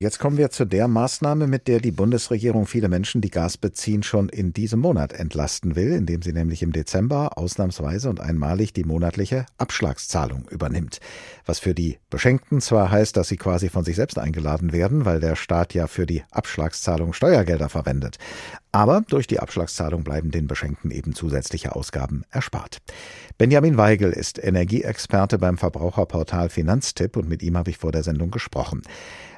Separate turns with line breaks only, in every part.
Jetzt kommen wir zu der Maßnahme, mit der die Bundesregierung viele Menschen, die Gas beziehen, schon in diesem Monat entlasten will, indem sie nämlich im Dezember ausnahmsweise und einmalig die monatliche Abschlagszahlung übernimmt. Was für die Beschenkten zwar heißt, dass sie quasi von sich selbst eingeladen werden, weil der Staat ja für die Abschlagszahlung Steuergelder verwendet. Aber durch die Abschlagszahlung bleiben den Beschenkten eben zusätzliche Ausgaben erspart. Benjamin Weigel ist Energieexperte beim Verbraucherportal Finanztipp und mit ihm habe ich vor der Sendung gesprochen.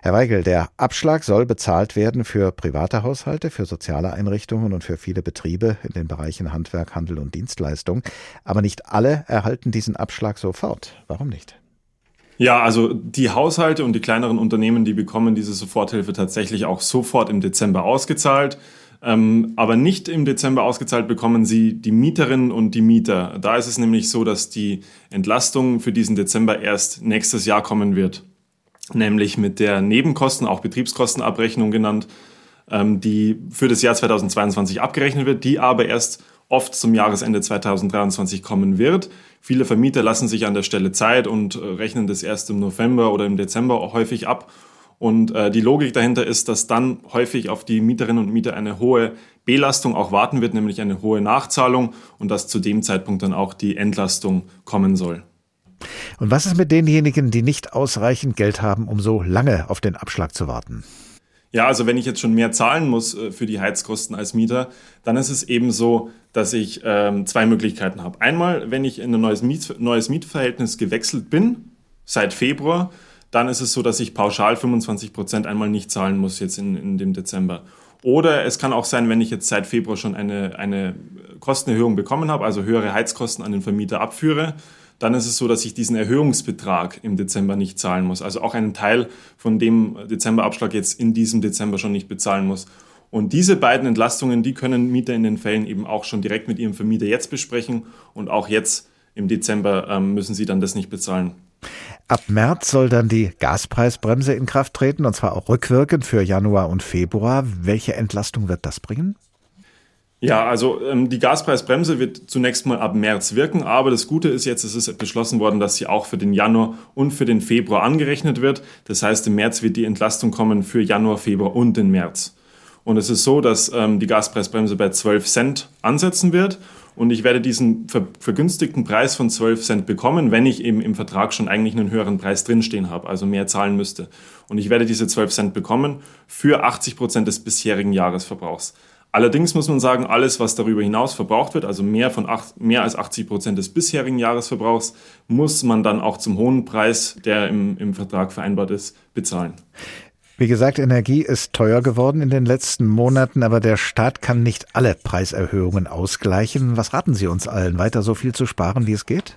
Herr Weigel, der Abschlag soll bezahlt werden für private Haushalte, für soziale Einrichtungen und für viele Betriebe in den Bereichen Handwerk, Handel und Dienstleistung. Aber nicht alle erhalten diesen Abschlag sofort. Warum nicht?
Ja, also die Haushalte und die kleineren Unternehmen, die bekommen diese Soforthilfe tatsächlich auch sofort im Dezember ausgezahlt. Ähm, aber nicht im Dezember ausgezahlt bekommen sie die Mieterinnen und die Mieter. Da ist es nämlich so, dass die Entlastung für diesen Dezember erst nächstes Jahr kommen wird nämlich mit der Nebenkosten, auch Betriebskostenabrechnung genannt, ähm, die für das Jahr 2022 abgerechnet wird, die aber erst oft zum Jahresende 2023 kommen wird. Viele Vermieter lassen sich an der Stelle Zeit und äh, rechnen das erst im November oder im Dezember häufig ab. Und äh, die Logik dahinter ist, dass dann häufig auf die Mieterinnen und Mieter eine hohe Belastung auch warten wird, nämlich eine hohe Nachzahlung und dass zu dem Zeitpunkt dann auch die Entlastung kommen soll.
Und was ist mit denjenigen, die nicht ausreichend Geld haben, um so lange auf den Abschlag zu warten?
Ja, also wenn ich jetzt schon mehr zahlen muss äh, für die Heizkosten als Mieter, dann ist es eben so, dass ich ähm, zwei Möglichkeiten habe. Einmal, wenn ich in ein neues, Miet, neues Mietverhältnis gewechselt bin, seit Februar, dann ist es so, dass ich pauschal 25 Prozent einmal nicht zahlen muss jetzt in, in dem Dezember. Oder es kann auch sein, wenn ich jetzt seit Februar schon eine, eine Kostenerhöhung bekommen habe, also höhere Heizkosten an den Vermieter abführe, dann ist es so, dass ich diesen Erhöhungsbetrag im Dezember nicht zahlen muss. Also auch einen Teil von dem Dezemberabschlag jetzt in diesem Dezember schon nicht bezahlen muss. Und diese beiden Entlastungen, die können Mieter in den Fällen eben auch schon direkt mit ihrem Vermieter jetzt besprechen. Und auch jetzt im Dezember ähm, müssen sie dann das nicht bezahlen.
Ab März soll dann die Gaspreisbremse in Kraft treten, und zwar auch rückwirkend für Januar und Februar. Welche Entlastung wird das bringen?
Ja, also ähm, die Gaspreisbremse wird zunächst mal ab März wirken, aber das Gute ist jetzt, es ist beschlossen worden, dass sie auch für den Januar und für den Februar angerechnet wird. Das heißt, im März wird die Entlastung kommen für Januar, Februar und den März. Und es ist so, dass ähm, die Gaspreisbremse bei 12 Cent ansetzen wird und ich werde diesen ver vergünstigten Preis von 12 Cent bekommen, wenn ich eben im Vertrag schon eigentlich einen höheren Preis drinstehen habe, also mehr zahlen müsste. Und ich werde diese 12 Cent bekommen für 80 Prozent des bisherigen Jahresverbrauchs. Allerdings muss man sagen, alles, was darüber hinaus verbraucht wird, also mehr, von acht, mehr als 80 Prozent des bisherigen Jahresverbrauchs, muss man dann auch zum hohen Preis, der im, im Vertrag vereinbart ist, bezahlen.
Wie gesagt, Energie ist teuer geworden in den letzten Monaten, aber der Staat kann nicht alle Preiserhöhungen ausgleichen. Was raten Sie uns allen, weiter so viel zu sparen, wie es geht?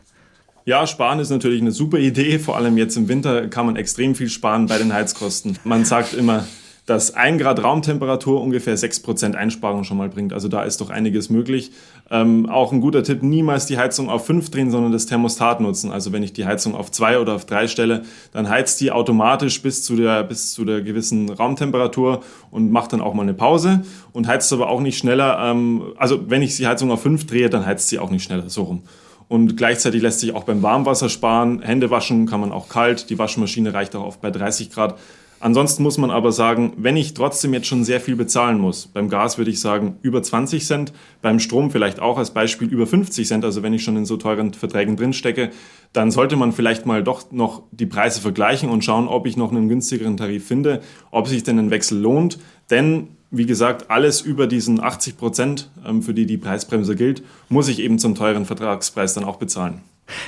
Ja, sparen ist natürlich eine super Idee. Vor allem jetzt im Winter kann man extrem viel sparen bei den Heizkosten. Man sagt immer, dass ein Grad Raumtemperatur ungefähr sechs Prozent Einsparung schon mal bringt. Also da ist doch einiges möglich. Ähm, auch ein guter Tipp, niemals die Heizung auf fünf drehen, sondern das Thermostat nutzen. Also wenn ich die Heizung auf zwei oder auf drei stelle, dann heizt die automatisch bis zu der, bis zu der gewissen Raumtemperatur und macht dann auch mal eine Pause und heizt aber auch nicht schneller. Ähm, also wenn ich die Heizung auf fünf drehe, dann heizt sie auch nicht schneller, so rum. Und gleichzeitig lässt sich auch beim Warmwasser sparen. Hände waschen kann man auch kalt. Die Waschmaschine reicht auch oft bei 30 Grad. Ansonsten muss man aber sagen, wenn ich trotzdem jetzt schon sehr viel bezahlen muss, beim Gas würde ich sagen über 20 Cent, beim Strom vielleicht auch als Beispiel über 50 Cent, also wenn ich schon in so teuren Verträgen drinstecke, dann sollte man vielleicht mal doch noch die Preise vergleichen und schauen, ob ich noch einen günstigeren Tarif finde, ob sich denn ein Wechsel lohnt. Denn wie gesagt, alles über diesen 80 Prozent, ähm, für die die Preisbremse gilt, muss ich eben zum teuren Vertragspreis dann auch bezahlen.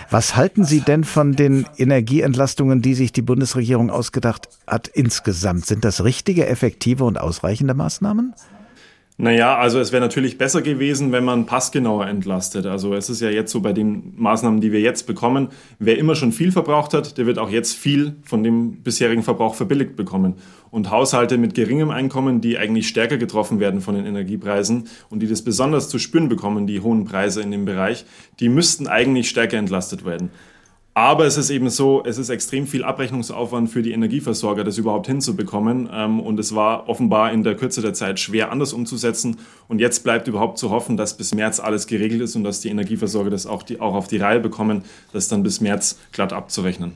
Was halten Sie denn von den Energieentlastungen, die sich die Bundesregierung ausgedacht hat insgesamt? Sind das richtige, effektive und ausreichende Maßnahmen?
Naja, also es wäre natürlich besser gewesen, wenn man passgenauer entlastet. Also es ist ja jetzt so bei den Maßnahmen, die wir jetzt bekommen, wer immer schon viel verbraucht hat, der wird auch jetzt viel von dem bisherigen Verbrauch verbilligt bekommen. Und Haushalte mit geringem Einkommen, die eigentlich stärker getroffen werden von den Energiepreisen und die das besonders zu spüren bekommen, die hohen Preise in dem Bereich, die müssten eigentlich stärker entlastet werden. Aber es ist eben so, es ist extrem viel Abrechnungsaufwand für die Energieversorger, das überhaupt hinzubekommen. Ähm, und es war offenbar in der Kürze der Zeit schwer anders umzusetzen. Und jetzt bleibt überhaupt zu hoffen, dass bis März alles geregelt ist und dass die Energieversorger das auch, die, auch auf die Reihe bekommen, das dann bis März glatt abzurechnen.